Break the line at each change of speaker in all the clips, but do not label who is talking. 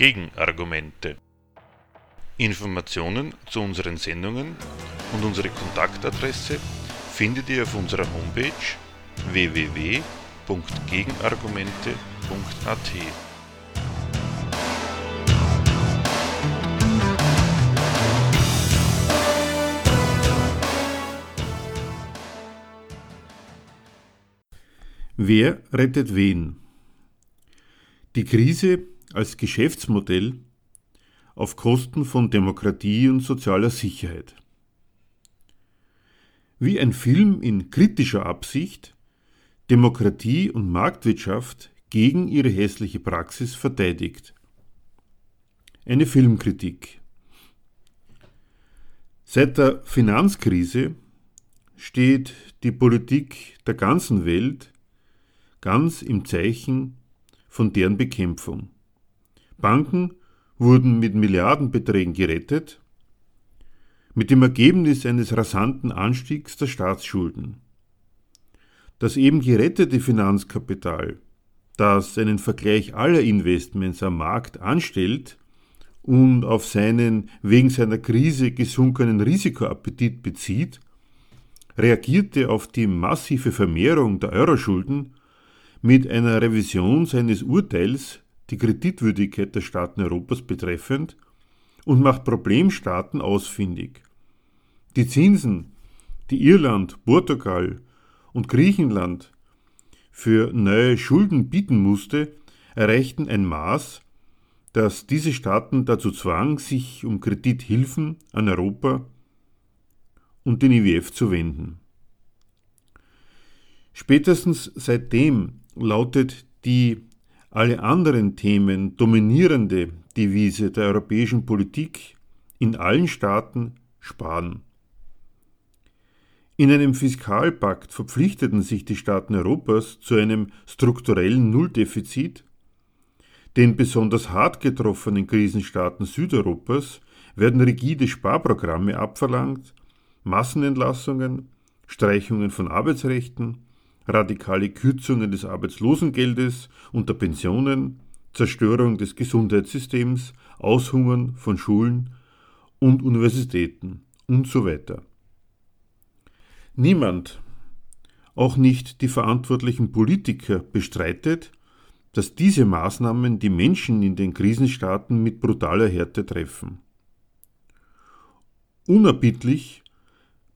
Gegenargumente. Informationen zu unseren Sendungen und unsere Kontaktadresse findet ihr auf unserer Homepage www.gegenargumente.at.
Wer rettet wen? Die Krise als Geschäftsmodell auf Kosten von Demokratie und sozialer Sicherheit. Wie ein Film in kritischer Absicht Demokratie und Marktwirtschaft gegen ihre hässliche Praxis verteidigt. Eine Filmkritik. Seit der Finanzkrise steht die Politik der ganzen Welt ganz im Zeichen von deren Bekämpfung. Banken wurden mit Milliardenbeträgen gerettet, mit dem Ergebnis eines rasanten Anstiegs der Staatsschulden. Das eben gerettete Finanzkapital, das einen Vergleich aller Investments am Markt anstellt und auf seinen wegen seiner Krise gesunkenen Risikoappetit bezieht, reagierte auf die massive Vermehrung der Euroschulden mit einer Revision seines Urteils die Kreditwürdigkeit der Staaten Europas betreffend und macht Problemstaaten ausfindig. Die Zinsen, die Irland, Portugal und Griechenland für neue Schulden bieten musste, erreichten ein Maß, das diese Staaten dazu zwang, sich um Kredithilfen an Europa und den IWF zu wenden. Spätestens seitdem lautet die alle anderen Themen dominierende Devise der europäischen Politik in allen Staaten sparen. In einem Fiskalpakt verpflichteten sich die Staaten Europas zu einem strukturellen Nulldefizit. Den besonders hart getroffenen Krisenstaaten Südeuropas werden rigide Sparprogramme abverlangt, Massenentlassungen, Streichungen von Arbeitsrechten, radikale Kürzungen des Arbeitslosengeldes und der Pensionen, Zerstörung des Gesundheitssystems, Aushungern von Schulen und Universitäten und so weiter. Niemand, auch nicht die verantwortlichen Politiker, bestreitet, dass diese Maßnahmen die Menschen in den Krisenstaaten mit brutaler Härte treffen. Unerbittlich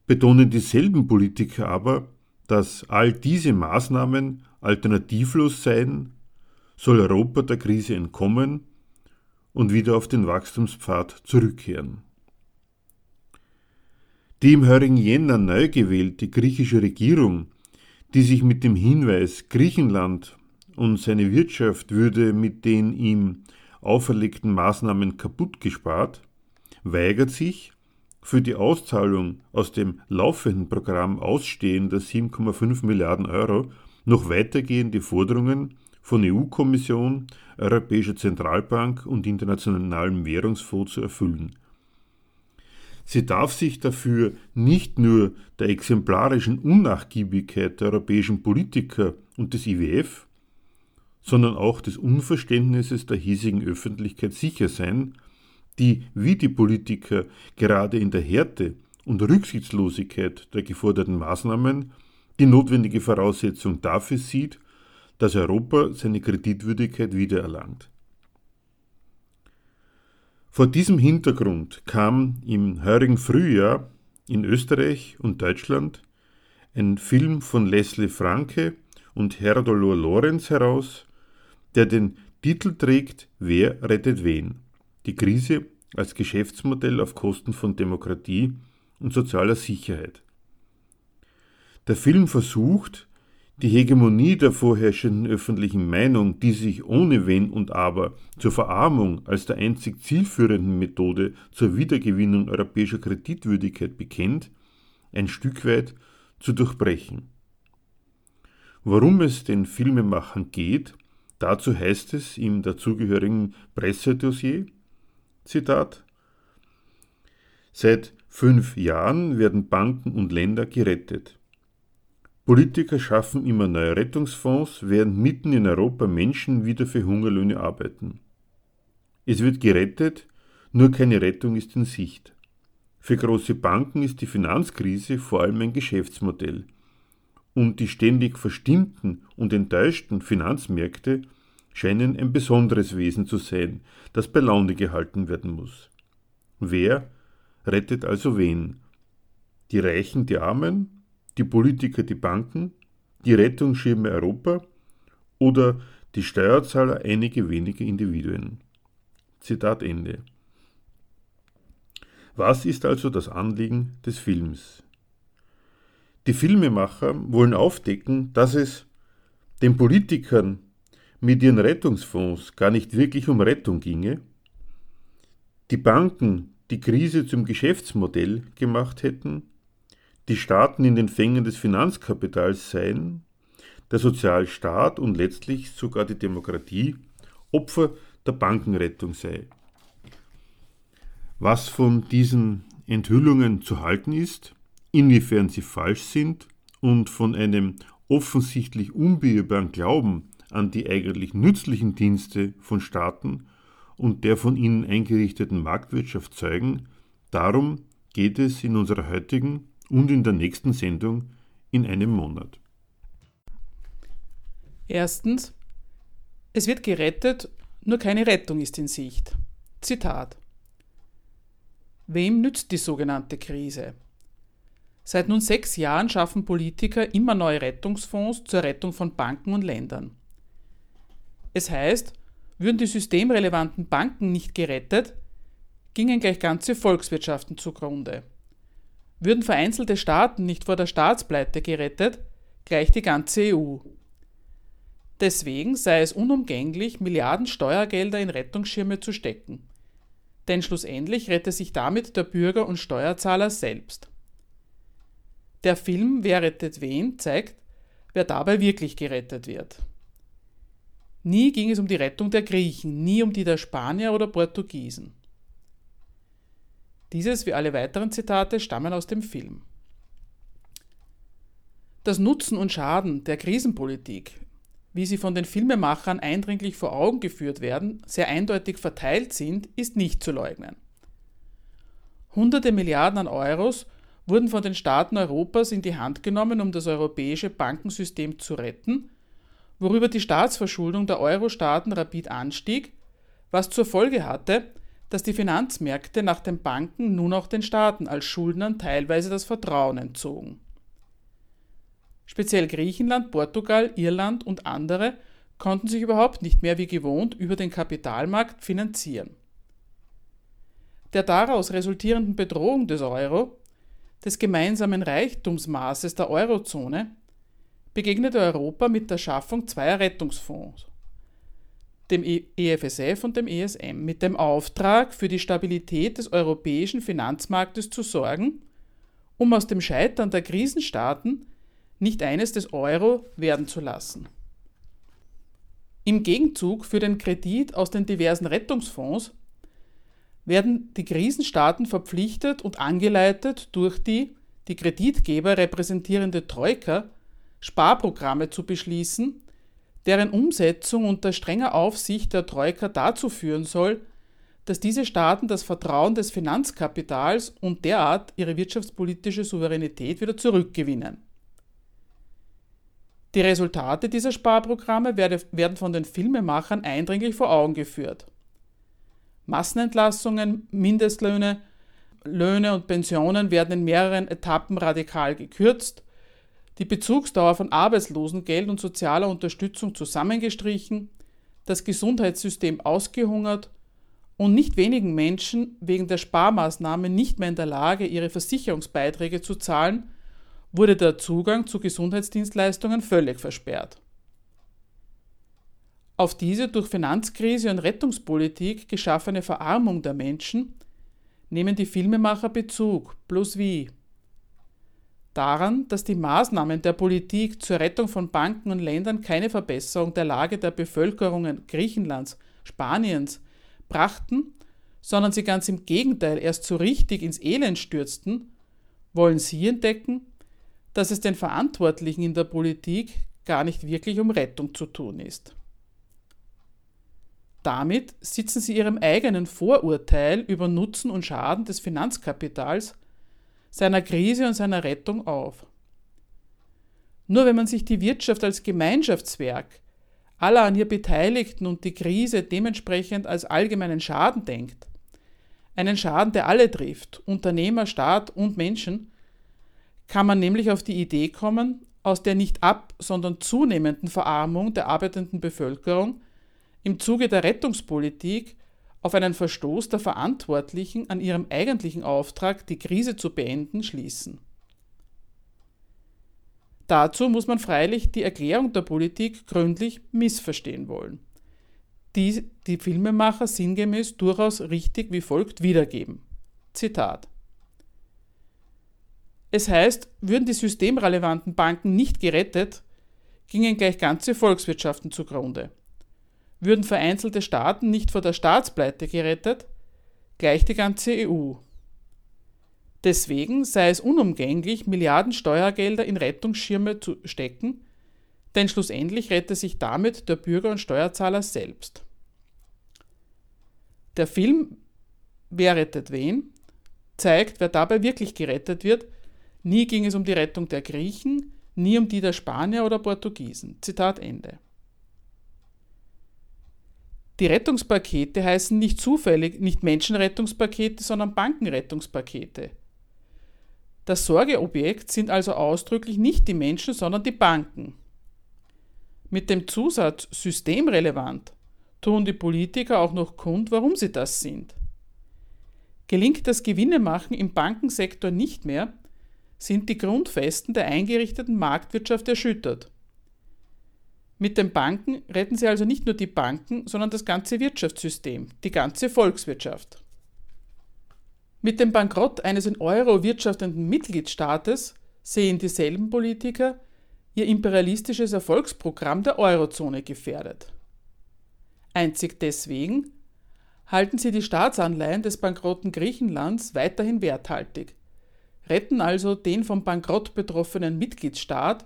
betonen dieselben Politiker aber, dass all diese Maßnahmen alternativlos seien, soll Europa der Krise entkommen und wieder auf den Wachstumspfad zurückkehren. Die im heurigen Jänner neu gewählte griechische Regierung, die sich mit dem Hinweis, Griechenland und seine Wirtschaft würde mit den ihm auferlegten Maßnahmen kaputt gespart, weigert sich, für die Auszahlung aus dem laufenden Programm ausstehender 7,5 Milliarden Euro noch weitergehende Forderungen von EU-Kommission, Europäischer Zentralbank und Internationalem Währungsfonds zu erfüllen. Sie darf sich dafür nicht nur der exemplarischen Unnachgiebigkeit der europäischen Politiker und des IWF, sondern auch des Unverständnisses der hiesigen Öffentlichkeit sicher sein, die wie die Politiker gerade in der Härte und Rücksichtslosigkeit der geforderten Maßnahmen die notwendige Voraussetzung dafür sieht, dass Europa seine Kreditwürdigkeit wiedererlangt. Vor diesem Hintergrund kam im heurigen Frühjahr in Österreich und Deutschland ein Film von Leslie Franke und Herdolor Lorenz heraus, der den Titel trägt Wer rettet wen? Die Krise als Geschäftsmodell auf Kosten von Demokratie und sozialer Sicherheit. Der Film versucht, die Hegemonie der vorherrschenden öffentlichen Meinung, die sich ohne Wenn und Aber zur Verarmung als der einzig zielführenden Methode zur Wiedergewinnung europäischer Kreditwürdigkeit bekennt, ein Stück weit zu durchbrechen. Worum es den Filmemachern geht, dazu heißt es im dazugehörigen Pressedossier, Zitat Seit fünf Jahren werden Banken und Länder gerettet. Politiker schaffen immer neue Rettungsfonds, während mitten in Europa Menschen wieder für Hungerlöhne arbeiten. Es wird gerettet, nur keine Rettung ist in Sicht. Für große Banken ist die Finanzkrise vor allem ein Geschäftsmodell. Und die ständig verstimmten und enttäuschten Finanzmärkte scheinen ein besonderes Wesen zu sein, das bei Laune gehalten werden muss. Wer rettet also wen? Die Reichen die Armen, die Politiker die Banken, die Rettungsschirme Europa oder die Steuerzahler einige wenige Individuen. Zitat Ende. Was ist also das Anliegen des Films? Die Filmemacher wollen aufdecken, dass es den Politikern mit ihren Rettungsfonds gar nicht wirklich um Rettung ginge, die Banken die Krise zum Geschäftsmodell gemacht hätten, die Staaten in den Fängen des Finanzkapitals seien, der Sozialstaat und letztlich sogar die Demokratie Opfer der Bankenrettung sei. Was von diesen Enthüllungen zu halten ist, inwiefern sie falsch sind und von einem offensichtlich unbeirrbaren Glauben an die eigentlich nützlichen Dienste von Staaten und der von ihnen eingerichteten Marktwirtschaft zeugen, darum geht es in unserer heutigen und in der nächsten Sendung in einem Monat.
Erstens. Es wird gerettet, nur keine Rettung ist in Sicht. Zitat. Wem nützt die sogenannte Krise? Seit nun sechs Jahren schaffen Politiker immer neue Rettungsfonds zur Rettung von Banken und Ländern. Es heißt, würden die systemrelevanten Banken nicht gerettet, gingen gleich ganze Volkswirtschaften zugrunde. Würden vereinzelte Staaten nicht vor der Staatspleite gerettet, gleich die ganze EU. Deswegen sei es unumgänglich, Milliarden Steuergelder in Rettungsschirme zu stecken. Denn schlussendlich rette sich damit der Bürger und Steuerzahler selbst. Der Film Wer rettet wen zeigt, wer dabei wirklich gerettet wird. Nie ging es um die Rettung der Griechen, nie um die der Spanier oder Portugiesen. Dieses wie alle weiteren Zitate stammen aus dem Film. Das Nutzen und Schaden der Krisenpolitik, wie sie von den Filmemachern eindringlich vor Augen geführt werden, sehr eindeutig verteilt sind, ist nicht zu leugnen. Hunderte Milliarden an Euros wurden von den Staaten Europas in die Hand genommen, um das europäische Bankensystem zu retten, worüber die Staatsverschuldung der Euro-Staaten rapid anstieg, was zur Folge hatte, dass die Finanzmärkte nach den Banken nun auch den Staaten als Schuldnern teilweise das Vertrauen entzogen. Speziell Griechenland, Portugal, Irland und andere konnten sich überhaupt nicht mehr wie gewohnt über den Kapitalmarkt finanzieren. Der daraus resultierenden Bedrohung des Euro, des gemeinsamen Reichtumsmaßes der Eurozone, begegnete Europa mit der Schaffung zweier Rettungsfonds dem EFSF und dem ESM, mit dem Auftrag, für die Stabilität des europäischen Finanzmarktes zu sorgen, um aus dem Scheitern der Krisenstaaten nicht eines des Euro werden zu lassen. Im Gegenzug für den Kredit aus den diversen Rettungsfonds werden die Krisenstaaten verpflichtet und angeleitet durch die die Kreditgeber repräsentierende Troika Sparprogramme zu beschließen, deren Umsetzung unter strenger Aufsicht der Troika dazu führen soll, dass diese Staaten das Vertrauen des Finanzkapitals und derart ihre wirtschaftspolitische Souveränität wieder zurückgewinnen. Die Resultate dieser Sparprogramme werden von den Filmemachern eindringlich vor Augen geführt. Massenentlassungen, Mindestlöhne, Löhne und Pensionen werden in mehreren Etappen radikal gekürzt, die Bezugsdauer von Arbeitslosengeld und sozialer Unterstützung zusammengestrichen, das Gesundheitssystem ausgehungert und nicht wenigen Menschen wegen der Sparmaßnahmen nicht mehr in der Lage, ihre Versicherungsbeiträge zu zahlen, wurde der Zugang zu Gesundheitsdienstleistungen völlig versperrt. Auf diese durch Finanzkrise und Rettungspolitik geschaffene Verarmung der Menschen nehmen die Filmemacher Bezug, bloß wie daran, dass die Maßnahmen der Politik zur Rettung von Banken und Ländern keine Verbesserung der Lage der Bevölkerungen Griechenlands, Spaniens brachten, sondern sie ganz im Gegenteil erst so richtig ins Elend stürzten, wollen Sie entdecken, dass es den Verantwortlichen in der Politik gar nicht wirklich um Rettung zu tun ist. Damit sitzen sie ihrem eigenen Vorurteil über Nutzen und Schaden des Finanzkapitals, seiner Krise und seiner Rettung auf. Nur wenn man sich die Wirtschaft als Gemeinschaftswerk aller an ihr Beteiligten und die Krise dementsprechend als allgemeinen Schaden denkt, einen Schaden, der alle trifft, Unternehmer, Staat und Menschen, kann man nämlich auf die Idee kommen, aus der nicht ab, sondern zunehmenden Verarmung der arbeitenden Bevölkerung im Zuge der Rettungspolitik auf einen Verstoß der Verantwortlichen an ihrem eigentlichen Auftrag, die Krise zu beenden, schließen. Dazu muss man freilich die Erklärung der Politik gründlich missverstehen wollen, die die Filmemacher sinngemäß durchaus richtig wie folgt wiedergeben. Zitat es heißt, würden die systemrelevanten Banken nicht gerettet, gingen gleich ganze Volkswirtschaften zugrunde. Würden vereinzelte Staaten nicht vor der Staatspleite gerettet, gleich die ganze EU. Deswegen sei es unumgänglich, Milliarden Steuergelder in Rettungsschirme zu stecken, denn schlussendlich rette sich damit der Bürger und Steuerzahler selbst. Der Film Wer rettet wen zeigt, wer dabei wirklich gerettet wird Nie ging es um die Rettung der Griechen, nie um die der Spanier oder Portugiesen. Zitat Ende. Die Rettungspakete heißen nicht zufällig nicht Menschenrettungspakete, sondern Bankenrettungspakete. Das Sorgeobjekt sind also ausdrücklich nicht die Menschen, sondern die Banken. Mit dem Zusatz systemrelevant tun die Politiker auch noch kund, warum sie das sind. Gelingt das Gewinnemachen im Bankensektor nicht mehr, sind die Grundfesten der eingerichteten Marktwirtschaft erschüttert. Mit den Banken retten sie also nicht nur die Banken, sondern das ganze Wirtschaftssystem, die ganze Volkswirtschaft. Mit dem Bankrott eines in Euro wirtschaftenden Mitgliedstaates sehen dieselben Politiker ihr imperialistisches Erfolgsprogramm der Eurozone gefährdet. Einzig deswegen halten sie die Staatsanleihen des bankrotten Griechenlands weiterhin werthaltig retten also den vom Bankrott betroffenen Mitgliedstaat,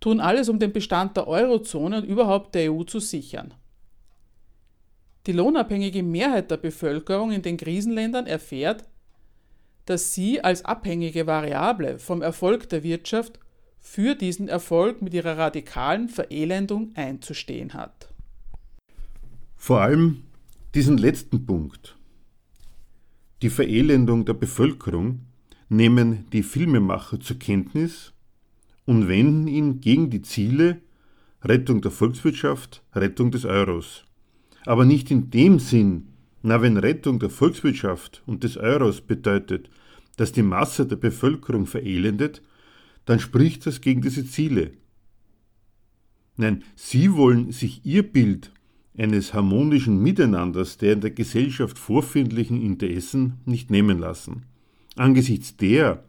tun alles, um den Bestand der Eurozone und überhaupt der EU zu sichern. Die lohnabhängige Mehrheit der Bevölkerung in den Krisenländern erfährt, dass sie als abhängige Variable vom Erfolg der Wirtschaft für diesen Erfolg mit ihrer radikalen Verelendung einzustehen hat.
Vor allem diesen letzten Punkt, die Verelendung der Bevölkerung, nehmen die Filmemacher zur Kenntnis und wenden ihn gegen die Ziele Rettung der Volkswirtschaft, Rettung des Euros. Aber nicht in dem Sinn, na wenn Rettung der Volkswirtschaft und des Euros bedeutet, dass die Masse der Bevölkerung verelendet, dann spricht das gegen diese Ziele. Nein, sie wollen sich ihr Bild eines harmonischen Miteinanders der in der Gesellschaft vorfindlichen Interessen nicht nehmen lassen. Angesichts der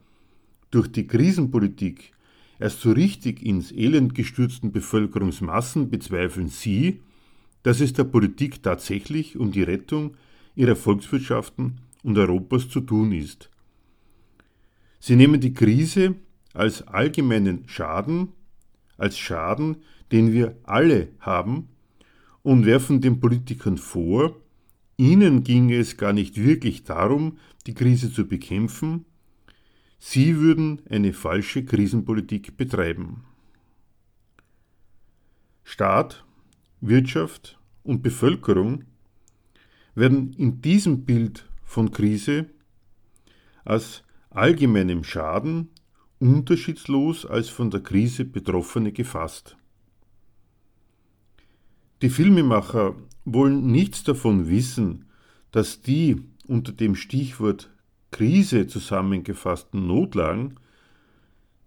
durch die Krisenpolitik erst so richtig ins Elend gestürzten Bevölkerungsmassen bezweifeln Sie, dass es der Politik tatsächlich um die Rettung ihrer Volkswirtschaften und Europas zu tun ist. Sie nehmen die Krise als allgemeinen Schaden, als Schaden, den wir alle haben, und werfen den Politikern vor, Ihnen ging es gar nicht wirklich darum, die Krise zu bekämpfen, Sie würden eine falsche Krisenpolitik betreiben. Staat, Wirtschaft und Bevölkerung werden in diesem Bild von Krise als allgemeinem Schaden unterschiedslos als von der Krise Betroffene gefasst. Die Filmemacher wollen nichts davon wissen, dass die unter dem Stichwort Krise zusammengefassten Notlagen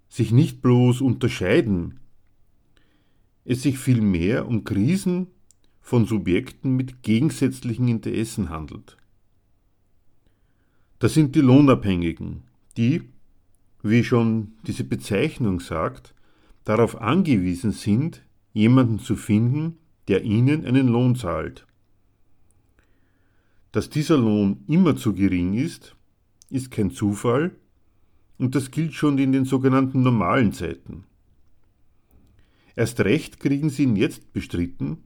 sich nicht bloß unterscheiden, es sich vielmehr um Krisen von Subjekten mit gegensätzlichen Interessen handelt. Das sind die Lohnabhängigen, die, wie schon diese Bezeichnung sagt, darauf angewiesen sind, jemanden zu finden, der ihnen einen Lohn zahlt. Dass dieser Lohn immer zu gering ist, ist kein Zufall und das gilt schon in den sogenannten normalen Zeiten. Erst recht kriegen sie ihn jetzt bestritten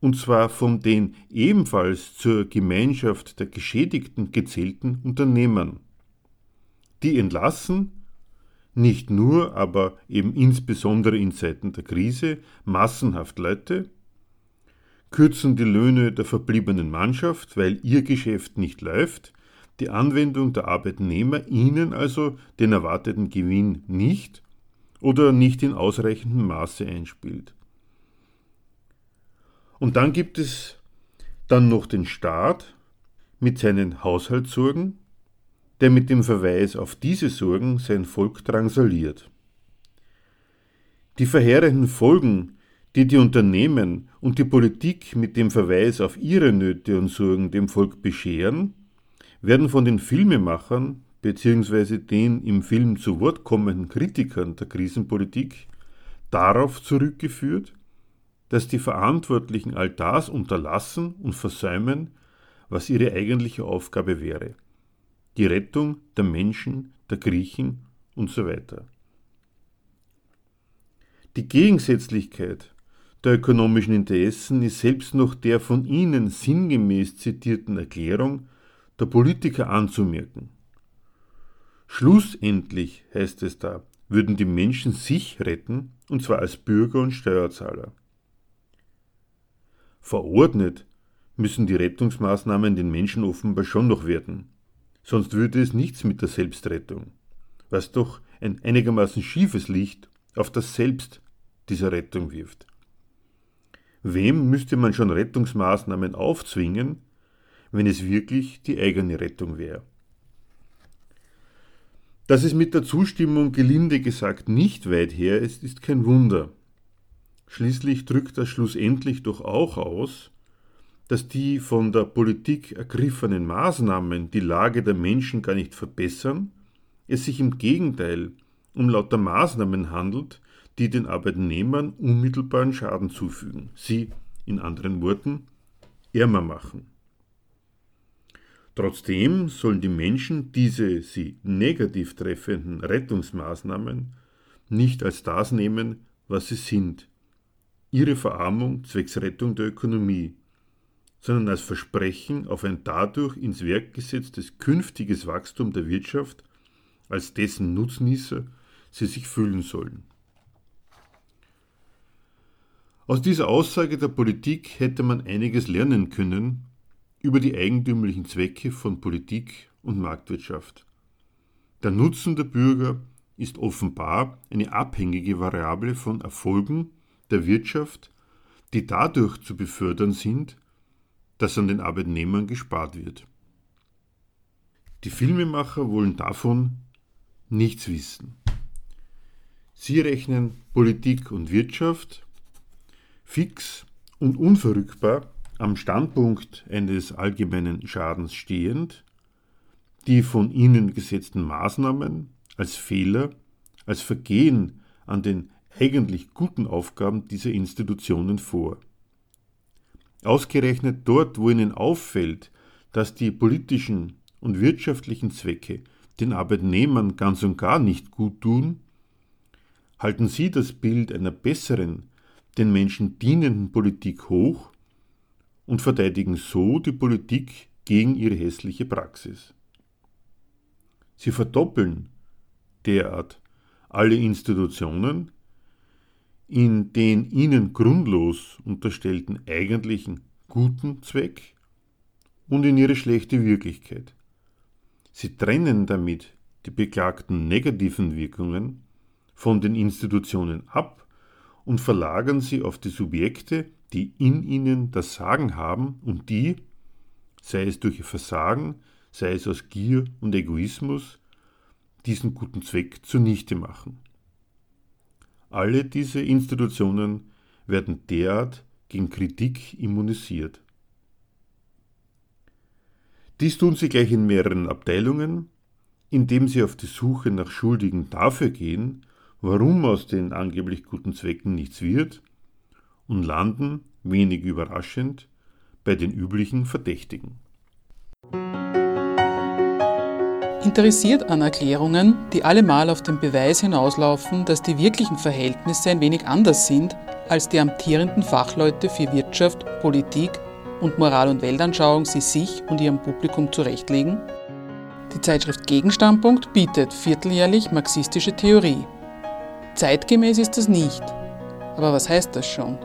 und zwar von den ebenfalls zur Gemeinschaft der Geschädigten gezählten Unternehmern. Die entlassen nicht nur, aber eben insbesondere in Zeiten der Krise massenhaft Leute, kürzen die Löhne der verbliebenen Mannschaft, weil ihr Geschäft nicht läuft, die Anwendung der Arbeitnehmer ihnen also den erwarteten Gewinn nicht oder nicht in ausreichendem Maße einspielt. Und dann gibt es dann noch den Staat mit seinen Haushaltssorgen, der mit dem Verweis auf diese Sorgen sein Volk drangsaliert. Die verheerenden Folgen, die die Unternehmen und die Politik mit dem Verweis auf ihre Nöte und Sorgen dem Volk bescheren, werden von den Filmemachern bzw. den im Film zu Wort kommenden Kritikern der Krisenpolitik darauf zurückgeführt, dass die Verantwortlichen all das unterlassen und versäumen, was ihre eigentliche Aufgabe wäre. Die Rettung der Menschen, der Griechen und so weiter. Die Gegensätzlichkeit der ökonomischen Interessen ist selbst noch der von Ihnen sinngemäß zitierten Erklärung der Politiker anzumerken. Schlussendlich, heißt es da, würden die Menschen sich retten, und zwar als Bürger und Steuerzahler. Verordnet müssen die Rettungsmaßnahmen den Menschen offenbar schon noch werden. Sonst würde es nichts mit der Selbstrettung, was doch ein einigermaßen schiefes Licht auf das Selbst dieser Rettung wirft. Wem müsste man schon Rettungsmaßnahmen aufzwingen, wenn es wirklich die eigene Rettung wäre? Dass es mit der Zustimmung gelinde gesagt nicht weit her ist, ist kein Wunder. Schließlich drückt das schlussendlich doch auch aus, dass die von der Politik ergriffenen Maßnahmen die Lage der Menschen gar nicht verbessern, es sich im Gegenteil um lauter Maßnahmen handelt, die den Arbeitnehmern unmittelbaren Schaden zufügen, sie, in anderen Worten, ärmer machen. Trotzdem sollen die Menschen diese sie negativ treffenden Rettungsmaßnahmen nicht als das nehmen, was sie sind, ihre Verarmung zwecks Rettung der Ökonomie, sondern als Versprechen auf ein dadurch ins Werk gesetztes künftiges Wachstum der Wirtschaft, als dessen Nutznießer sie sich fühlen sollen. Aus dieser Aussage der Politik hätte man einiges lernen können über die eigentümlichen Zwecke von Politik und Marktwirtschaft. Der Nutzen der Bürger ist offenbar eine abhängige Variable von Erfolgen der Wirtschaft, die dadurch zu befördern sind, dass an den Arbeitnehmern gespart wird. Die Filmemacher wollen davon nichts wissen. Sie rechnen Politik und Wirtschaft fix und unverrückbar am Standpunkt eines allgemeinen Schadens stehend, die von ihnen gesetzten Maßnahmen als Fehler, als Vergehen an den eigentlich guten Aufgaben dieser Institutionen vor. Ausgerechnet dort, wo ihnen auffällt, dass die politischen und wirtschaftlichen Zwecke den Arbeitnehmern ganz und gar nicht gut tun, halten sie das Bild einer besseren, den Menschen dienenden Politik hoch und verteidigen so die Politik gegen ihre hässliche Praxis. Sie verdoppeln derart alle Institutionen, in den ihnen grundlos unterstellten eigentlichen guten Zweck und in ihre schlechte Wirklichkeit. Sie trennen damit die beklagten negativen Wirkungen von den Institutionen ab und verlagern sie auf die Subjekte, die in ihnen das Sagen haben und die, sei es durch ihr Versagen, sei es aus Gier und Egoismus, diesen guten Zweck zunichte machen. Alle diese Institutionen werden derart gegen Kritik immunisiert. Dies tun sie gleich in mehreren Abteilungen, indem sie auf die Suche nach Schuldigen dafür gehen, warum aus den angeblich guten Zwecken nichts wird, und landen, wenig überraschend, bei den üblichen Verdächtigen.
Interessiert an Erklärungen, die allemal auf den Beweis hinauslaufen, dass die wirklichen Verhältnisse ein wenig anders sind, als die amtierenden Fachleute für Wirtschaft, Politik und Moral- und Weltanschauung sie sich und ihrem Publikum zurechtlegen? Die Zeitschrift Gegenstandpunkt bietet vierteljährlich marxistische Theorie. Zeitgemäß ist das nicht. Aber was heißt das schon?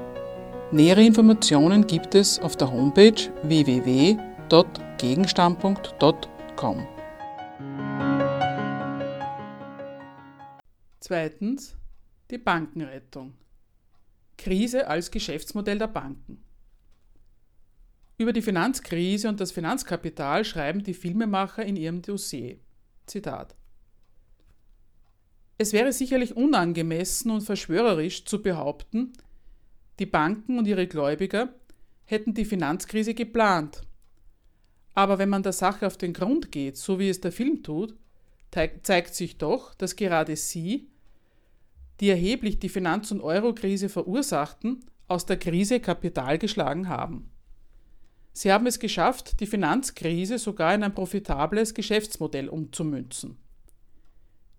Nähere Informationen gibt es auf der Homepage www.gegenstandpunkt.com. Zweitens die Bankenrettung. Krise als Geschäftsmodell der Banken. Über die Finanzkrise und das Finanzkapital schreiben die Filmemacher in ihrem Dossier. Zitat. Es wäre sicherlich unangemessen und verschwörerisch zu behaupten, die Banken und ihre Gläubiger hätten die Finanzkrise geplant. Aber wenn man der Sache auf den Grund geht, so wie es der Film tut, zeigt sich doch, dass gerade sie, die erheblich die Finanz- und Eurokrise verursachten, aus der Krise Kapital geschlagen haben. Sie haben es geschafft, die Finanzkrise sogar in ein profitables Geschäftsmodell umzumünzen.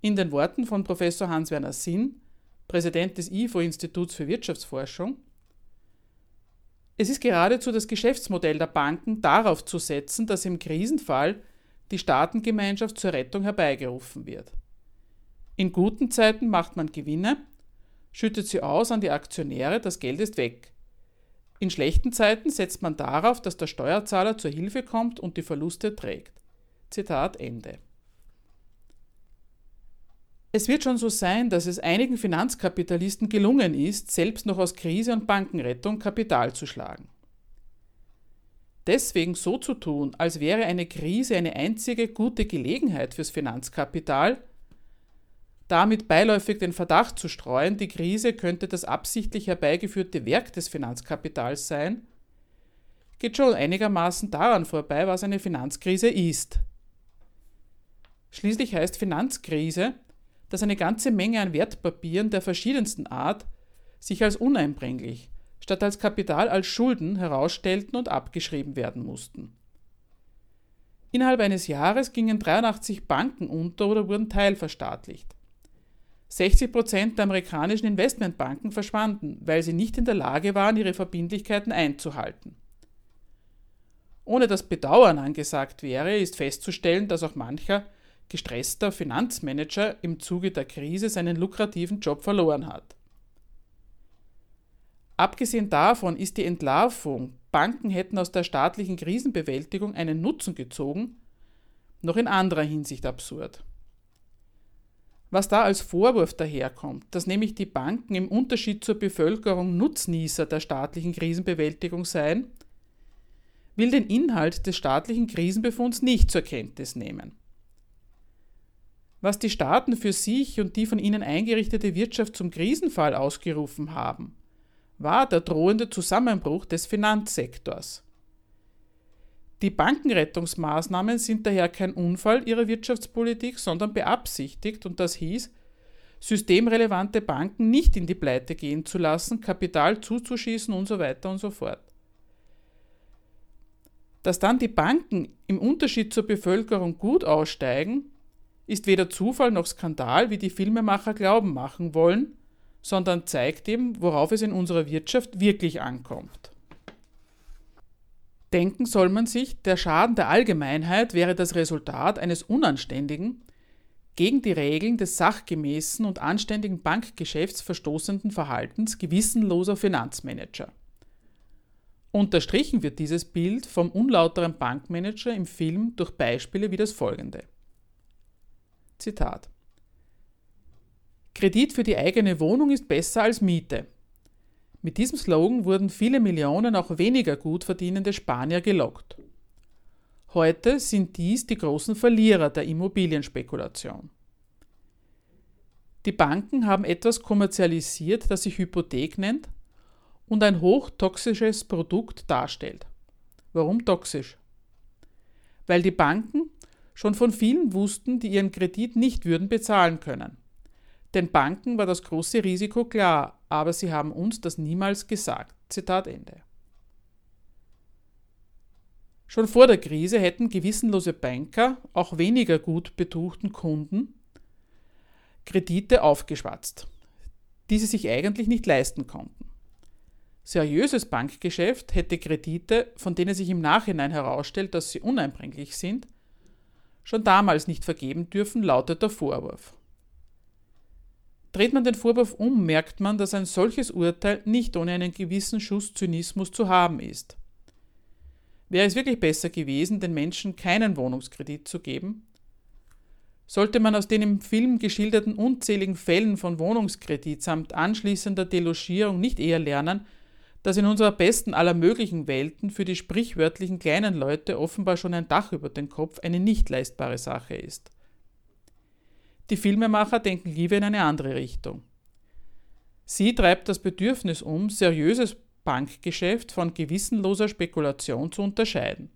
In den Worten von Professor Hans-Werner Sinn, Präsident des IFO-Instituts für Wirtschaftsforschung, es ist geradezu das Geschäftsmodell der Banken darauf zu setzen, dass im Krisenfall die Staatengemeinschaft zur Rettung herbeigerufen wird. In guten Zeiten macht man Gewinne, schüttet sie aus an die Aktionäre, das Geld ist weg. In schlechten Zeiten setzt man darauf, dass der Steuerzahler zur Hilfe kommt und die Verluste trägt. Zitat Ende. Es wird schon so sein, dass es einigen Finanzkapitalisten gelungen ist, selbst noch aus Krise und Bankenrettung Kapital zu schlagen. Deswegen so zu tun, als wäre eine Krise eine einzige gute Gelegenheit fürs Finanzkapital, damit beiläufig den Verdacht zu streuen, die Krise könnte das absichtlich herbeigeführte Werk des Finanzkapitals sein, geht schon einigermaßen daran vorbei, was eine Finanzkrise ist. Schließlich heißt Finanzkrise, dass eine ganze Menge an Wertpapieren der verschiedensten Art sich als uneinbringlich, statt als Kapital als Schulden herausstellten und abgeschrieben werden mussten. Innerhalb eines Jahres gingen 83 Banken unter oder wurden teilverstaatlicht. 60 Prozent der amerikanischen Investmentbanken verschwanden, weil sie nicht in der Lage waren, ihre Verbindlichkeiten einzuhalten. Ohne dass Bedauern angesagt wäre, ist festzustellen, dass auch mancher gestresster Finanzmanager im Zuge der Krise seinen lukrativen Job verloren hat. Abgesehen davon ist die Entlarvung, Banken hätten aus der staatlichen Krisenbewältigung einen Nutzen gezogen, noch in anderer Hinsicht absurd. Was da als Vorwurf daherkommt, dass nämlich die Banken im Unterschied zur Bevölkerung Nutznießer der staatlichen Krisenbewältigung seien, will den Inhalt des staatlichen Krisenbefunds nicht zur Kenntnis nehmen. Was die Staaten für sich und die von ihnen eingerichtete Wirtschaft zum Krisenfall ausgerufen haben, war der drohende Zusammenbruch des Finanzsektors. Die Bankenrettungsmaßnahmen sind daher kein Unfall ihrer Wirtschaftspolitik, sondern beabsichtigt und das hieß, systemrelevante Banken nicht in die Pleite gehen zu lassen, Kapital zuzuschießen und so weiter und so fort. Dass dann die Banken im Unterschied zur Bevölkerung gut aussteigen, ist weder Zufall noch Skandal, wie die Filmemacher glauben machen wollen, sondern zeigt eben, worauf es in unserer Wirtschaft wirklich ankommt. Denken soll man sich, der Schaden der Allgemeinheit wäre das Resultat eines unanständigen, gegen die Regeln des sachgemäßen und anständigen Bankgeschäfts verstoßenden Verhaltens gewissenloser Finanzmanager. Unterstrichen wird dieses Bild vom unlauteren Bankmanager im Film durch Beispiele wie das folgende. Zitat. Kredit für die eigene Wohnung ist besser als Miete. Mit diesem Slogan wurden viele Millionen auch weniger gut verdienende Spanier gelockt. Heute sind dies die großen Verlierer der Immobilienspekulation. Die Banken haben etwas kommerzialisiert, das sich Hypothek nennt und ein hochtoxisches Produkt darstellt. Warum toxisch? Weil die Banken schon von vielen wussten, die ihren Kredit nicht würden bezahlen können. Den Banken war das große Risiko klar, aber sie haben uns das niemals gesagt. Zitat Ende. Schon vor der Krise hätten gewissenlose Banker, auch weniger gut betuchten Kunden, Kredite aufgeschwatzt, die sie sich eigentlich nicht leisten konnten. Seriöses Bankgeschäft hätte Kredite, von denen sich im Nachhinein herausstellt, dass sie uneinbringlich sind, schon damals nicht vergeben dürfen, lautet der Vorwurf. Dreht man den Vorwurf um, merkt man, dass ein solches Urteil nicht ohne einen gewissen Schuss Zynismus zu haben ist. Wäre es wirklich besser gewesen, den Menschen keinen Wohnungskredit zu geben? Sollte man aus den im Film geschilderten unzähligen Fällen von Wohnungskredit samt anschließender Delogierung nicht eher lernen, dass in unserer besten aller möglichen Welten für die sprichwörtlichen kleinen Leute offenbar schon ein Dach über den Kopf eine nicht leistbare Sache ist? Die Filmemacher denken lieber in eine andere Richtung. Sie treibt das Bedürfnis um, seriöses Bankgeschäft von gewissenloser Spekulation zu unterscheiden.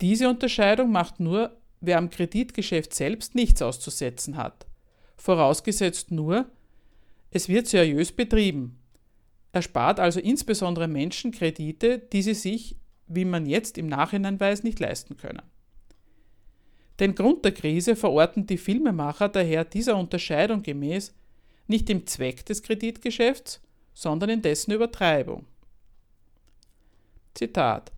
Diese Unterscheidung macht nur, wer am Kreditgeschäft selbst nichts auszusetzen hat, vorausgesetzt nur, es wird seriös betrieben. Er spart also insbesondere Menschen Kredite, die sie sich, wie man jetzt im Nachhinein weiß, nicht leisten können. Den Grund der Krise verorten die Filmemacher daher dieser Unterscheidung gemäß nicht im Zweck des Kreditgeschäfts, sondern in dessen Übertreibung. Zitat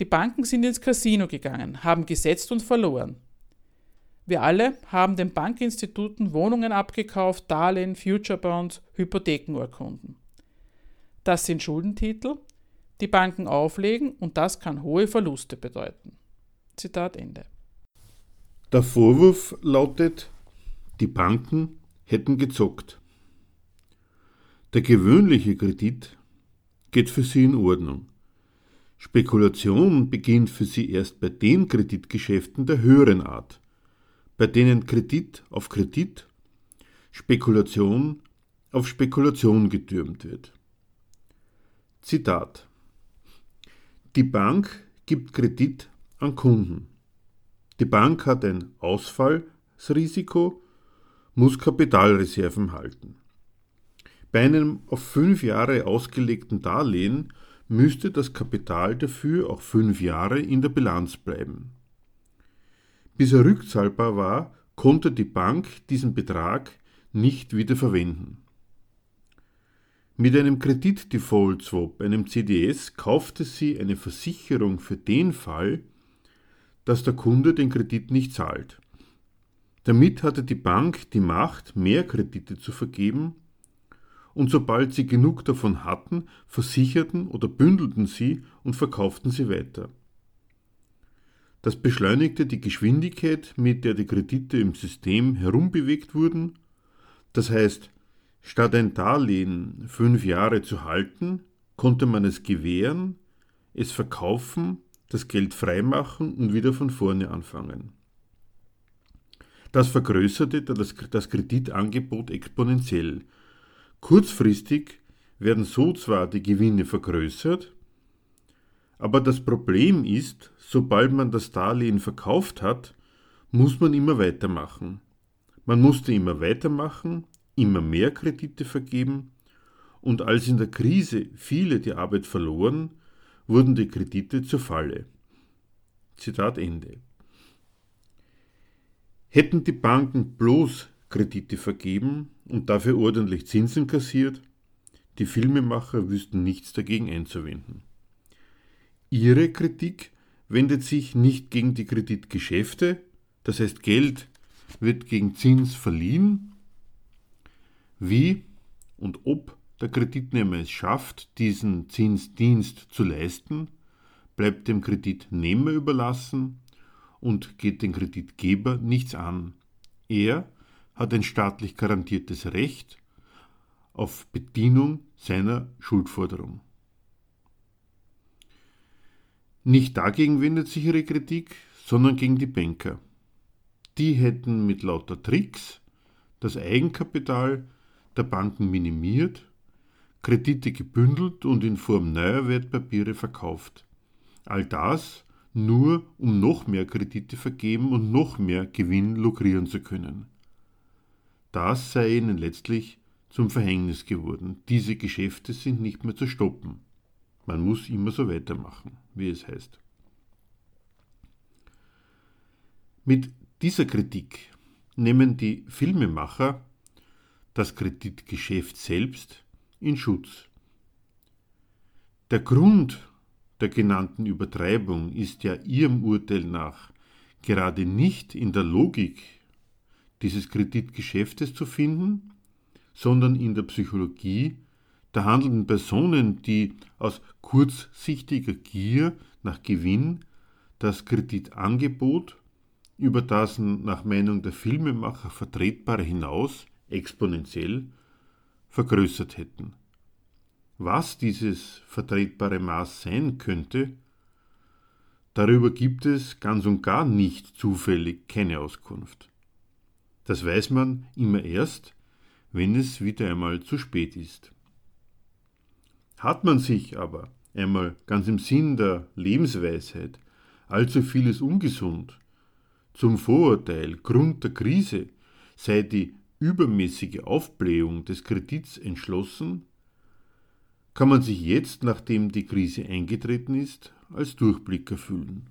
Die Banken sind ins Casino gegangen, haben gesetzt und verloren. Wir alle haben den Bankinstituten Wohnungen abgekauft, Darlehen, Future Bonds, Hypothekenurkunden. Das sind Schuldentitel, die Banken auflegen und das kann hohe Verluste bedeuten. Zitat Ende.
Der Vorwurf lautet, die Banken hätten gezockt. Der gewöhnliche Kredit geht für sie in Ordnung. Spekulation beginnt für sie erst bei den Kreditgeschäften der höheren Art, bei denen Kredit auf Kredit, Spekulation auf Spekulation getürmt wird. Zitat Die Bank gibt Kredit an Kunden. Die Bank hat ein Ausfallsrisiko, muss Kapitalreserven halten. Bei einem auf fünf Jahre ausgelegten Darlehen müsste das Kapital dafür auch fünf Jahre in der Bilanz bleiben. Bis er rückzahlbar war, konnte die Bank diesen Betrag nicht wieder verwenden. Mit einem Kreditdefault-Swap, einem CDS, kaufte sie eine Versicherung für den Fall, dass der Kunde den Kredit nicht zahlt. Damit hatte die Bank die Macht, mehr Kredite zu vergeben und sobald sie genug davon hatten, versicherten oder bündelten sie und verkauften sie weiter. Das beschleunigte die Geschwindigkeit, mit der die Kredite im System herumbewegt wurden, das heißt, statt ein Darlehen fünf Jahre zu halten, konnte man es gewähren, es verkaufen, das Geld freimachen und wieder von vorne anfangen. Das vergrößerte das Kreditangebot exponentiell Kurzfristig werden so zwar die Gewinne vergrößert, aber das Problem ist, sobald man das Darlehen verkauft hat, muss man immer weitermachen. Man musste immer weitermachen, immer mehr Kredite vergeben und als in der Krise viele die Arbeit verloren, wurden die Kredite zur Falle. Zitat Ende. Hätten die Banken bloß Kredite vergeben und dafür ordentlich Zinsen kassiert, die Filmemacher wüssten nichts dagegen einzuwenden. Ihre Kritik wendet sich nicht gegen die Kreditgeschäfte, das heißt Geld wird gegen Zins verliehen, wie und ob der Kreditnehmer es schafft, diesen Zinsdienst zu leisten, bleibt dem Kreditnehmer überlassen und geht den Kreditgeber nichts an. Er hat ein staatlich garantiertes Recht auf Bedienung seiner Schuldforderung. Nicht dagegen wendet sich ihre Kritik, sondern gegen die Banker. Die hätten mit lauter Tricks das Eigenkapital der Banken minimiert, Kredite gebündelt und in Form neuer Wertpapiere verkauft. All das nur, um noch mehr Kredite vergeben und noch mehr Gewinn lukrieren zu können. Das sei ihnen letztlich zum Verhängnis geworden. Diese Geschäfte sind nicht mehr zu stoppen. Man muss immer so weitermachen, wie es heißt. Mit dieser Kritik nehmen die Filmemacher das Kreditgeschäft selbst in Schutz. Der Grund der genannten Übertreibung ist ja Ihrem Urteil nach gerade nicht in der Logik dieses Kreditgeschäftes zu finden, sondern in der Psychologie der handelnden Personen, die aus kurzsichtiger Gier nach Gewinn das Kreditangebot über das nach Meinung der Filmemacher vertretbare hinaus exponentiell vergrößert hätten. Was dieses vertretbare Maß sein könnte, darüber gibt es ganz und gar nicht zufällig keine Auskunft. Das weiß man immer erst, wenn es wieder einmal zu spät ist. Hat man sich aber einmal ganz im Sinn der Lebensweisheit allzu vieles ungesund, zum Vorurteil Grund der Krise sei die übermäßige Aufblähung des Kredits entschlossen, kann man sich jetzt, nachdem die Krise eingetreten ist, als Durchblicker fühlen.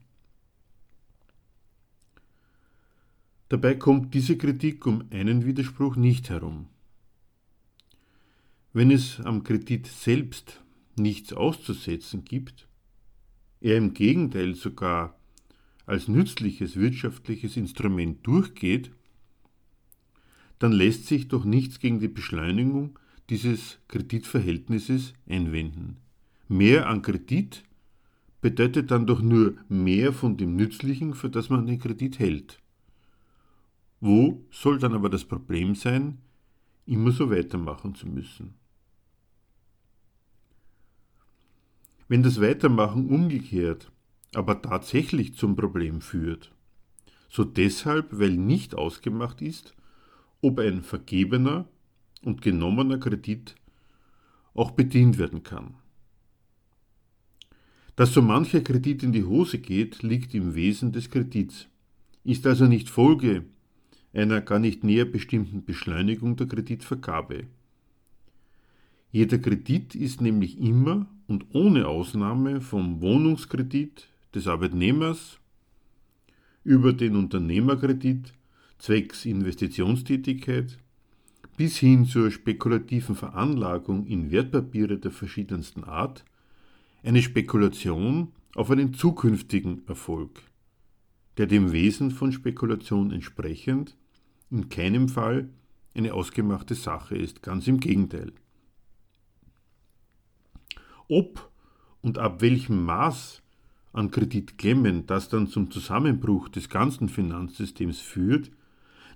Dabei kommt diese Kritik um einen Widerspruch nicht herum. Wenn es am Kredit selbst nichts auszusetzen gibt, er im Gegenteil sogar als nützliches wirtschaftliches Instrument durchgeht, dann lässt sich doch nichts gegen die Beschleunigung dieses Kreditverhältnisses einwenden. Mehr an Kredit bedeutet dann doch nur mehr von dem Nützlichen, für das man den Kredit hält. Wo soll dann aber das Problem sein, immer so weitermachen zu müssen? Wenn das Weitermachen umgekehrt aber tatsächlich zum Problem führt, so deshalb, weil nicht ausgemacht ist, ob ein vergebener und genommener Kredit auch bedient werden kann. Dass so mancher Kredit in die Hose geht, liegt im Wesen des Kredits, ist also nicht Folge einer gar nicht näher bestimmten Beschleunigung der Kreditvergabe. Jeder Kredit ist nämlich immer und ohne Ausnahme vom Wohnungskredit des Arbeitnehmers über den Unternehmerkredit zwecks Investitionstätigkeit bis hin zur spekulativen Veranlagung in Wertpapiere der verschiedensten Art eine Spekulation auf einen zukünftigen Erfolg, der dem Wesen von Spekulation entsprechend in keinem Fall eine ausgemachte Sache ist, ganz im Gegenteil. Ob und ab welchem Maß an Kreditklemmen das dann zum Zusammenbruch des ganzen Finanzsystems führt,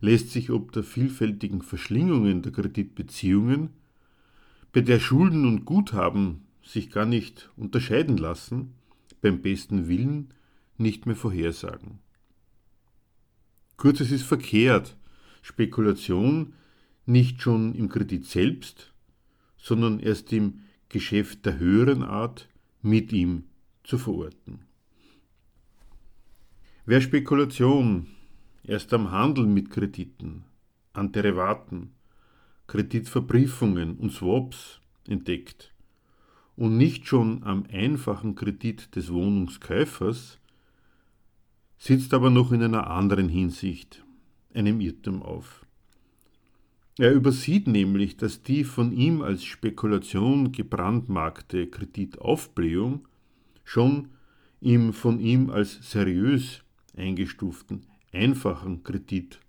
lässt sich ob der vielfältigen Verschlingungen der Kreditbeziehungen, bei der Schulden und Guthaben sich gar nicht unterscheiden lassen, beim besten Willen nicht mehr vorhersagen. Kurz, es ist verkehrt, Spekulation nicht schon im Kredit selbst, sondern erst im Geschäft der höheren Art mit ihm zu verorten. Wer Spekulation erst am Handel mit Krediten, an Derivaten, Kreditverbriefungen und Swaps entdeckt und nicht schon am einfachen Kredit des Wohnungskäufers, sitzt aber noch in einer anderen Hinsicht einem Irrtum auf. Er übersieht nämlich, dass die von ihm als Spekulation gebrandmarkte Kreditaufblähung schon im von ihm als seriös eingestuften einfachen Kredit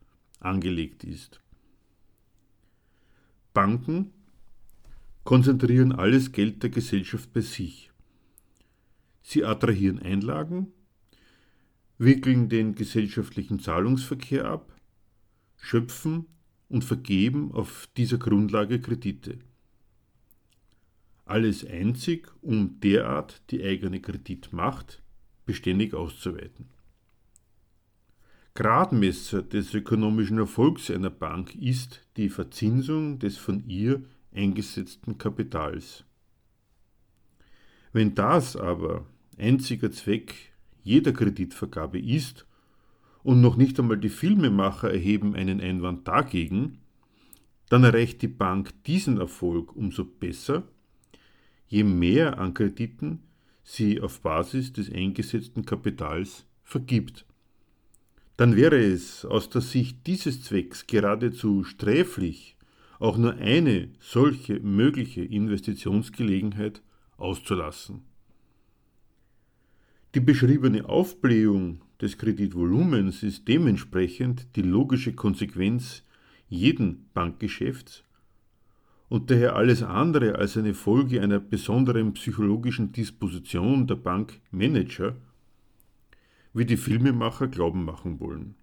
angelegt ist. Banken konzentrieren alles Geld der Gesellschaft bei sich. Sie attrahieren Einlagen, wickeln den gesellschaftlichen Zahlungsverkehr ab, schöpfen und vergeben auf dieser Grundlage Kredite. Alles einzig, um derart die eigene Kreditmacht beständig auszuweiten. Gradmesser des ökonomischen Erfolgs einer Bank ist die Verzinsung des von ihr eingesetzten Kapitals. Wenn das aber einziger Zweck jeder Kreditvergabe ist und noch nicht einmal die Filmemacher erheben einen Einwand dagegen, dann erreicht die Bank diesen Erfolg umso besser, je mehr an Krediten sie auf Basis des eingesetzten Kapitals vergibt. Dann wäre es aus der Sicht dieses Zwecks geradezu sträflich, auch nur eine solche mögliche Investitionsgelegenheit auszulassen. Die beschriebene Aufblähung des Kreditvolumens ist dementsprechend die logische Konsequenz jeden Bankgeschäfts und daher alles andere als eine Folge einer besonderen psychologischen Disposition der Bankmanager, wie die Filmemacher glauben machen wollen.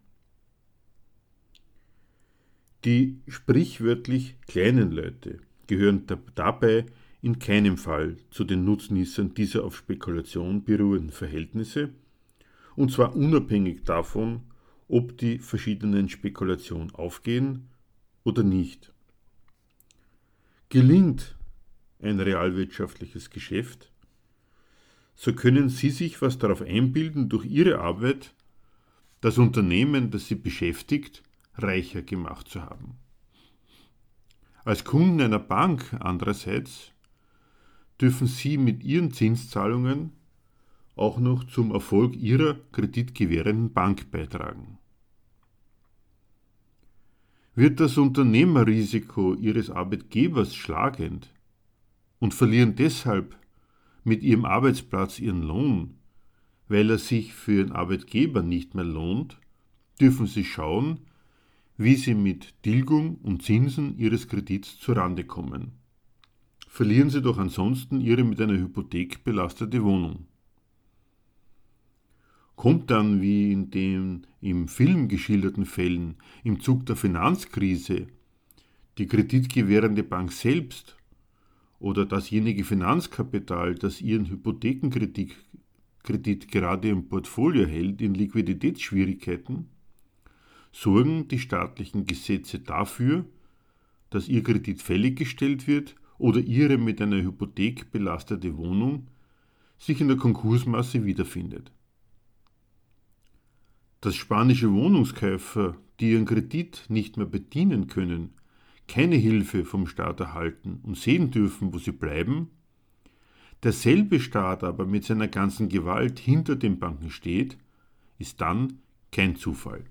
Die sprichwörtlich kleinen Leute gehören dabei in keinem Fall zu den Nutznießern dieser auf Spekulation beruhenden Verhältnisse, und zwar unabhängig davon, ob die verschiedenen Spekulationen aufgehen oder nicht. Gelingt ein realwirtschaftliches Geschäft, so können Sie sich was darauf einbilden, durch Ihre Arbeit das Unternehmen, das Sie beschäftigt, reicher gemacht zu haben. Als Kunden einer Bank andererseits dürfen Sie mit Ihren Zinszahlungen auch noch zum Erfolg Ihrer kreditgewährenden Bank beitragen. Wird das Unternehmerrisiko Ihres Arbeitgebers schlagend und verlieren deshalb mit Ihrem Arbeitsplatz Ihren Lohn, weil er sich für Ihren Arbeitgeber nicht mehr lohnt, dürfen Sie schauen, wie Sie mit Tilgung und Zinsen Ihres Kredits zurande kommen. Verlieren Sie doch ansonsten Ihre mit einer Hypothek belastete Wohnung. Kommt dann, wie in den im Film geschilderten Fällen, im Zug der Finanzkrise, die kreditgewährende Bank selbst oder dasjenige Finanzkapital, das ihren Hypothekenkredit Kredit gerade im Portfolio hält, in Liquiditätsschwierigkeiten, sorgen die staatlichen Gesetze dafür, dass ihr Kredit fällig gestellt wird oder ihre mit einer Hypothek belastete Wohnung sich in der Konkursmasse wiederfindet. Dass spanische Wohnungskäufer, die ihren Kredit nicht mehr bedienen können, keine Hilfe vom Staat erhalten und sehen dürfen, wo sie bleiben, derselbe Staat aber mit seiner ganzen Gewalt hinter den Banken steht, ist dann kein Zufall.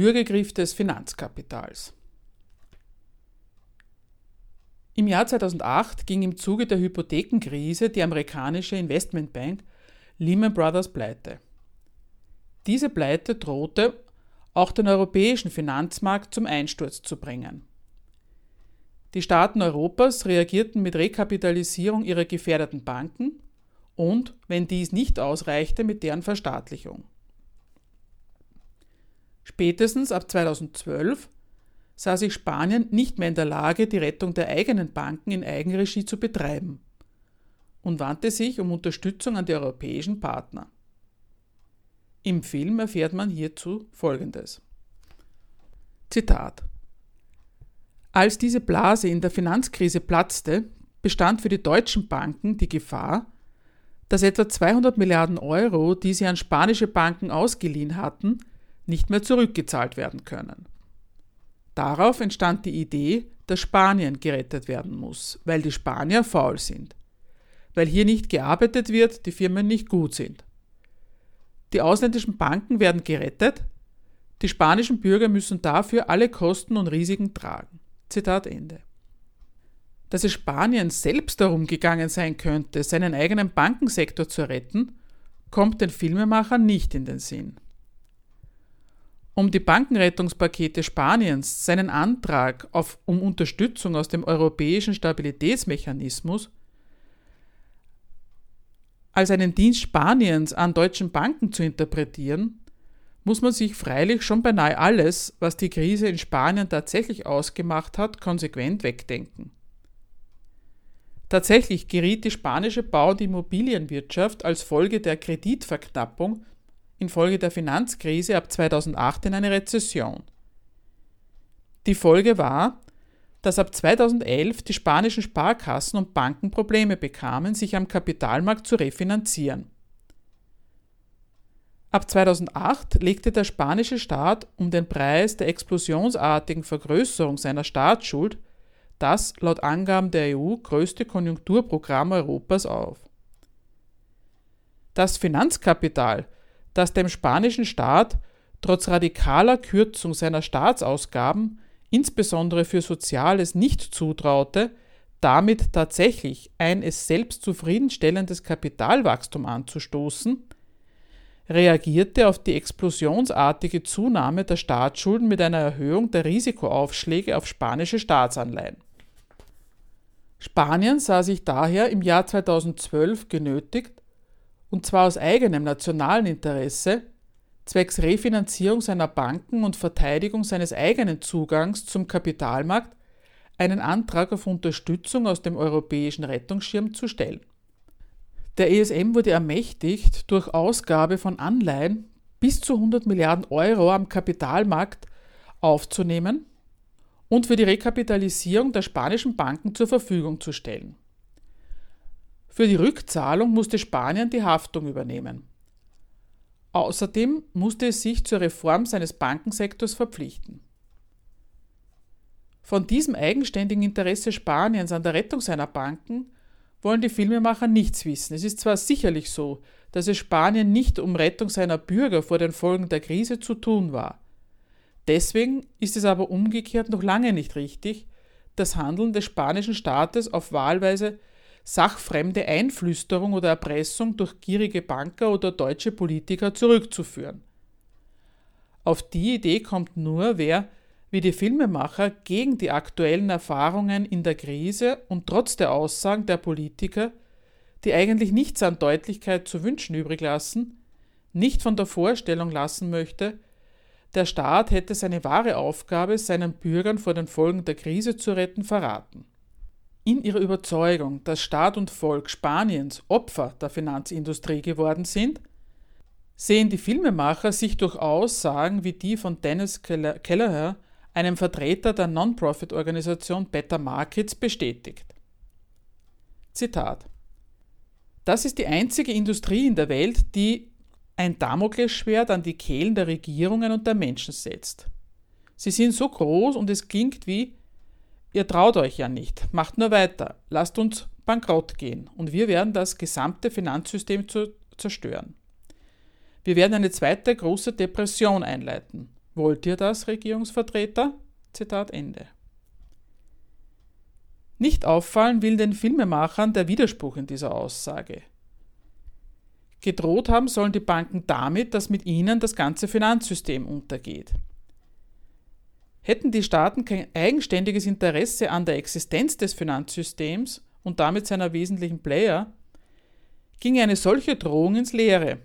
Würgegriff des Finanzkapitals. Im Jahr 2008 ging im Zuge der Hypothekenkrise die amerikanische Investmentbank Lehman Brothers pleite. Diese Pleite drohte auch den europäischen Finanzmarkt zum Einsturz zu bringen. Die Staaten Europas reagierten mit Rekapitalisierung ihrer gefährdeten Banken und, wenn dies nicht ausreichte, mit deren Verstaatlichung. Spätestens ab 2012 sah sich Spanien nicht mehr in der Lage, die Rettung der eigenen Banken in Eigenregie zu betreiben und wandte sich um Unterstützung an die europäischen Partner. Im Film erfährt man hierzu Folgendes. Zitat Als diese Blase in der Finanzkrise platzte, bestand für die deutschen Banken die Gefahr, dass etwa 200 Milliarden Euro, die sie an spanische Banken ausgeliehen hatten, nicht mehr zurückgezahlt werden können. Darauf entstand die Idee, dass Spanien gerettet werden muss, weil die Spanier faul sind, weil hier nicht gearbeitet wird, die Firmen nicht gut sind. Die ausländischen Banken werden gerettet, die spanischen Bürger müssen dafür alle Kosten und Risiken tragen. Zitat Ende. Dass es Spanien selbst darum gegangen sein könnte, seinen eigenen Bankensektor zu retten, kommt den Filmemachern nicht in den Sinn. Um die Bankenrettungspakete Spaniens, seinen Antrag auf, um Unterstützung aus dem europäischen Stabilitätsmechanismus als einen Dienst Spaniens an deutschen Banken zu interpretieren, muss man sich freilich schon beinahe alles, was die Krise in Spanien tatsächlich ausgemacht hat, konsequent wegdenken. Tatsächlich geriet die spanische Bau- und Immobilienwirtschaft als Folge der Kreditverknappung infolge der Finanzkrise ab 2008 in eine Rezession. Die Folge war, dass ab 2011 die spanischen Sparkassen und Banken Probleme bekamen, sich am Kapitalmarkt zu refinanzieren. Ab 2008 legte der spanische Staat um den Preis der explosionsartigen Vergrößerung seiner Staatsschuld das laut Angaben der EU größte Konjunkturprogramm Europas auf. Das Finanzkapital, das dem spanischen Staat trotz radikaler Kürzung seiner Staatsausgaben insbesondere für Soziales nicht zutraute, damit tatsächlich ein es selbst zufriedenstellendes Kapitalwachstum anzustoßen, reagierte auf die explosionsartige Zunahme der Staatsschulden mit einer Erhöhung der Risikoaufschläge auf spanische Staatsanleihen. Spanien sah sich daher im Jahr 2012 genötigt, und zwar aus eigenem nationalen Interesse, zwecks Refinanzierung seiner Banken und Verteidigung seines eigenen Zugangs zum Kapitalmarkt einen Antrag auf Unterstützung aus dem europäischen Rettungsschirm zu stellen. Der ESM wurde ermächtigt, durch Ausgabe von Anleihen bis zu 100 Milliarden Euro am Kapitalmarkt aufzunehmen und für die Rekapitalisierung der spanischen Banken zur Verfügung zu stellen. Für die Rückzahlung musste Spanien die Haftung übernehmen. Außerdem musste es sich zur Reform seines Bankensektors verpflichten. Von diesem eigenständigen Interesse Spaniens an der Rettung seiner Banken wollen die Filmemacher nichts wissen. Es ist zwar sicherlich so, dass es Spanien nicht um Rettung seiner Bürger vor den Folgen der Krise zu tun war. Deswegen ist es aber umgekehrt noch lange nicht richtig, das Handeln des spanischen Staates auf wahlweise sachfremde Einflüsterung oder Erpressung durch gierige Banker oder deutsche Politiker zurückzuführen. Auf die Idee kommt nur, wer, wie die Filmemacher, gegen die aktuellen Erfahrungen in der Krise und trotz der Aussagen der Politiker, die eigentlich nichts an Deutlichkeit zu wünschen übrig lassen, nicht von der Vorstellung lassen möchte, der Staat hätte seine wahre Aufgabe, seinen Bürgern vor den Folgen der Krise zu retten, verraten. In ihrer Überzeugung, dass Staat und Volk Spaniens Opfer der Finanzindustrie geworden sind, sehen die Filmemacher sich durch Aussagen wie die von Dennis Kelleher, einem Vertreter der Non-Profit-Organisation Better Markets, bestätigt. Zitat Das ist die einzige Industrie in der Welt, die ein Damoklesschwert an die Kehlen der Regierungen und der Menschen setzt. Sie sind so groß und es klingt wie Ihr traut euch ja nicht, macht nur weiter, lasst uns bankrott gehen und wir werden das gesamte Finanzsystem zerstören. Wir werden eine zweite große Depression einleiten. Wollt ihr das, Regierungsvertreter? Zitat Ende. Nicht auffallen will den Filmemachern der Widerspruch in dieser Aussage. Gedroht haben sollen die Banken damit, dass mit ihnen das ganze Finanzsystem untergeht. Hätten die Staaten kein eigenständiges Interesse an der Existenz des Finanzsystems und damit seiner wesentlichen Player, ginge eine solche Drohung ins Leere.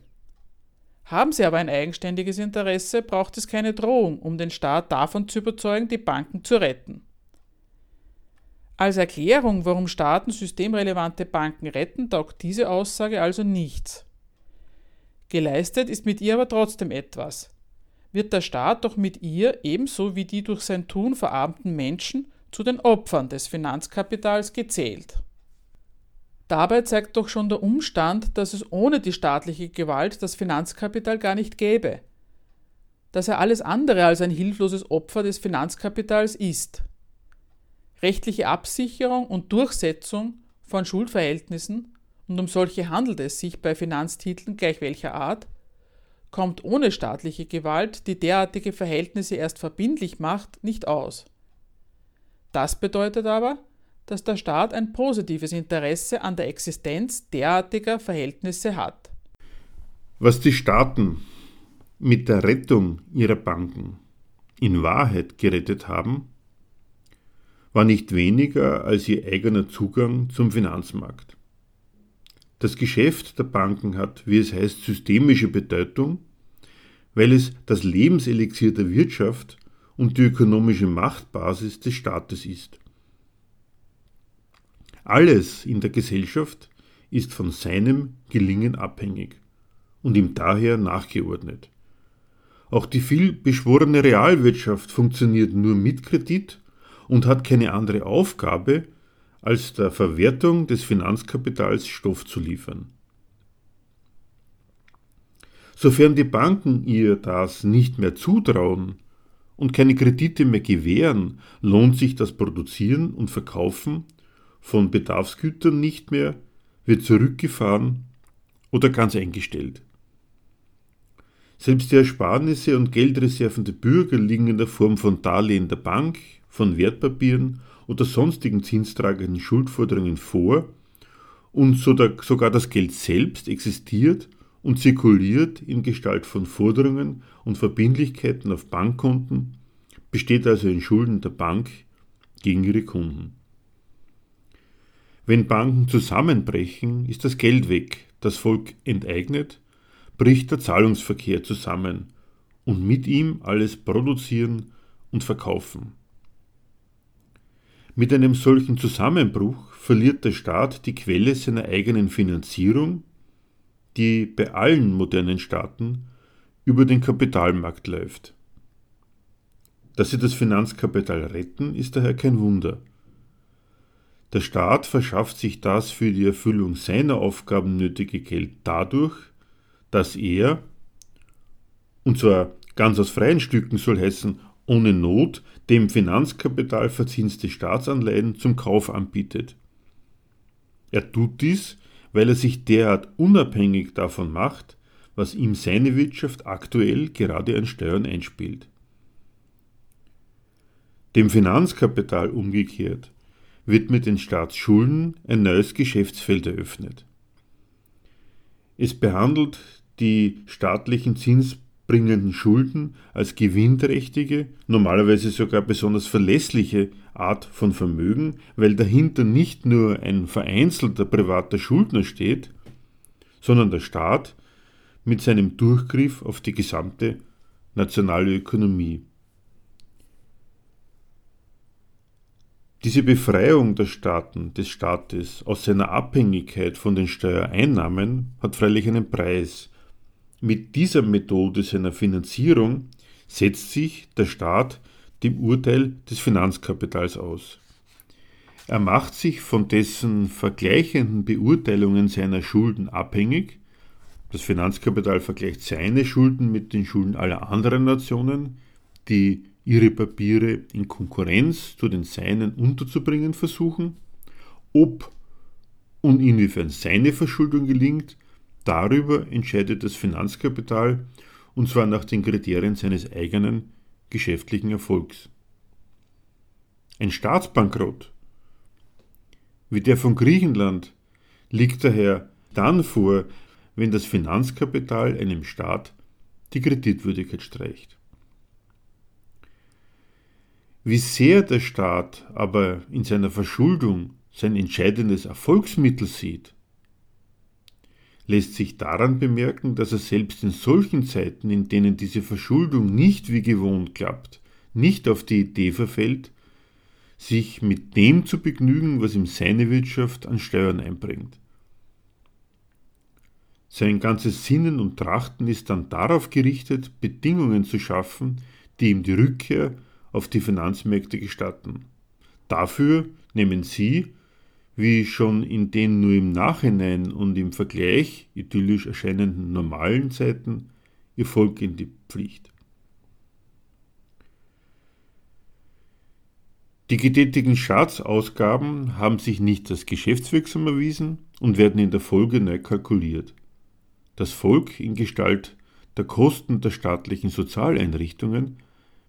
Haben sie aber ein eigenständiges Interesse, braucht es keine Drohung, um den Staat davon zu überzeugen, die Banken zu retten. Als Erklärung, warum Staaten systemrelevante Banken retten, taugt diese Aussage also nichts. Geleistet ist mit ihr aber trotzdem etwas. Wird der Staat doch mit ihr, ebenso wie die durch sein Tun verarmten Menschen, zu den Opfern des Finanzkapitals gezählt. Dabei zeigt doch schon der Umstand, dass es ohne die staatliche Gewalt das Finanzkapital gar nicht gäbe, dass er alles andere als ein hilfloses Opfer des Finanzkapitals ist. Rechtliche Absicherung und Durchsetzung von Schuldverhältnissen, und um solche handelt es sich bei Finanztiteln gleich welcher Art, kommt ohne staatliche Gewalt, die derartige Verhältnisse erst verbindlich macht, nicht aus. Das bedeutet aber, dass der Staat ein positives Interesse an der Existenz derartiger Verhältnisse hat.
Was die Staaten mit der Rettung ihrer Banken in Wahrheit gerettet haben, war nicht weniger als ihr eigener Zugang zum Finanzmarkt. Das Geschäft der Banken hat, wie es heißt, systemische Bedeutung, weil es das Lebenselixier der Wirtschaft und die ökonomische Machtbasis des Staates ist. Alles in der Gesellschaft ist von seinem Gelingen abhängig und ihm daher nachgeordnet. Auch die viel beschworene Realwirtschaft funktioniert nur mit Kredit und hat keine andere Aufgabe, als der Verwertung des Finanzkapitals Stoff zu liefern. Sofern die Banken ihr das nicht mehr zutrauen und keine Kredite mehr gewähren, lohnt sich das Produzieren und Verkaufen von Bedarfsgütern nicht mehr, wird zurückgefahren oder ganz eingestellt. Selbst die Ersparnisse und Geldreserven der Bürger liegen in der Form von Darlehen der Bank, von Wertpapieren oder sonstigen zinstragenden Schuldforderungen vor und sogar das Geld selbst existiert und zirkuliert in Gestalt von Forderungen und Verbindlichkeiten auf Bankkonten, besteht also in Schulden der Bank gegen ihre Kunden. Wenn Banken zusammenbrechen, ist das Geld weg, das Volk enteignet, bricht der Zahlungsverkehr zusammen und mit ihm alles Produzieren und Verkaufen. Mit einem solchen Zusammenbruch verliert der Staat die Quelle seiner eigenen Finanzierung, die bei allen modernen Staaten über den Kapitalmarkt läuft. Dass sie das Finanzkapital retten, ist daher kein Wunder. Der Staat verschafft sich das für die Erfüllung seiner Aufgaben nötige Geld dadurch, dass er, und zwar ganz aus freien Stücken soll heißen, ohne Not, dem Finanzkapital verzinste Staatsanleihen zum Kauf anbietet. Er tut dies, weil er sich derart unabhängig davon macht, was ihm seine Wirtschaft aktuell gerade an Steuern einspielt. Dem Finanzkapital umgekehrt wird mit den Staatsschulden ein neues Geschäftsfeld eröffnet. Es behandelt die staatlichen zinsbringenden Schulden als gewinnträchtige, normalerweise sogar besonders verlässliche Art von Vermögen, weil dahinter nicht nur ein vereinzelter privater Schuldner steht, sondern der Staat mit seinem Durchgriff auf die gesamte nationale Ökonomie. Diese Befreiung der Staaten, des Staates aus seiner Abhängigkeit von den Steuereinnahmen hat freilich einen Preis. Mit dieser Methode seiner Finanzierung setzt sich der Staat dem Urteil des Finanzkapitals aus. Er macht sich von dessen vergleichenden Beurteilungen seiner Schulden abhängig. Das Finanzkapital vergleicht seine Schulden mit den Schulden aller anderen Nationen, die ihre Papiere in Konkurrenz zu den seinen unterzubringen versuchen, ob und inwiefern seine Verschuldung gelingt, Darüber entscheidet das Finanzkapital und zwar nach den Kriterien seines eigenen geschäftlichen Erfolgs. Ein Staatsbankrott wie der von Griechenland liegt daher dann vor, wenn das Finanzkapital einem Staat die Kreditwürdigkeit streicht. Wie sehr der Staat aber in seiner Verschuldung sein entscheidendes Erfolgsmittel sieht, lässt sich daran bemerken, dass er selbst in solchen Zeiten, in denen diese Verschuldung nicht wie gewohnt klappt, nicht auf die Idee verfällt, sich mit dem zu begnügen, was ihm seine Wirtschaft an Steuern einbringt. Sein ganzes Sinnen und Trachten ist dann darauf gerichtet, Bedingungen zu schaffen, die ihm die Rückkehr auf die Finanzmärkte gestatten. Dafür nehmen Sie, wie schon in den nur im Nachhinein und im Vergleich idyllisch erscheinenden normalen Zeiten, Ihr Volk in die Pflicht. Die getätigten Staatsausgaben haben sich nicht als geschäftswirksam erwiesen und werden in der Folge neu kalkuliert. Das Volk in Gestalt der Kosten der staatlichen Sozialeinrichtungen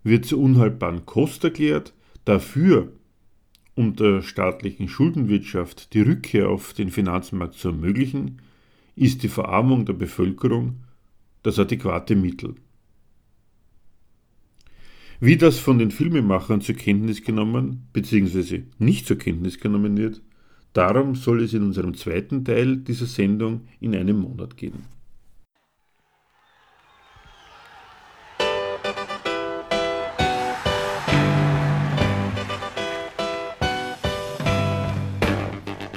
wird zur unhaltbaren Kost erklärt, dafür unter staatlichen Schuldenwirtschaft die Rückkehr auf den Finanzmarkt zu ermöglichen, ist die Verarmung der Bevölkerung das adäquate Mittel. Wie das von den Filmemachern zur Kenntnis genommen bzw. nicht zur Kenntnis genommen wird, darum soll es in unserem zweiten Teil dieser Sendung in einem Monat gehen.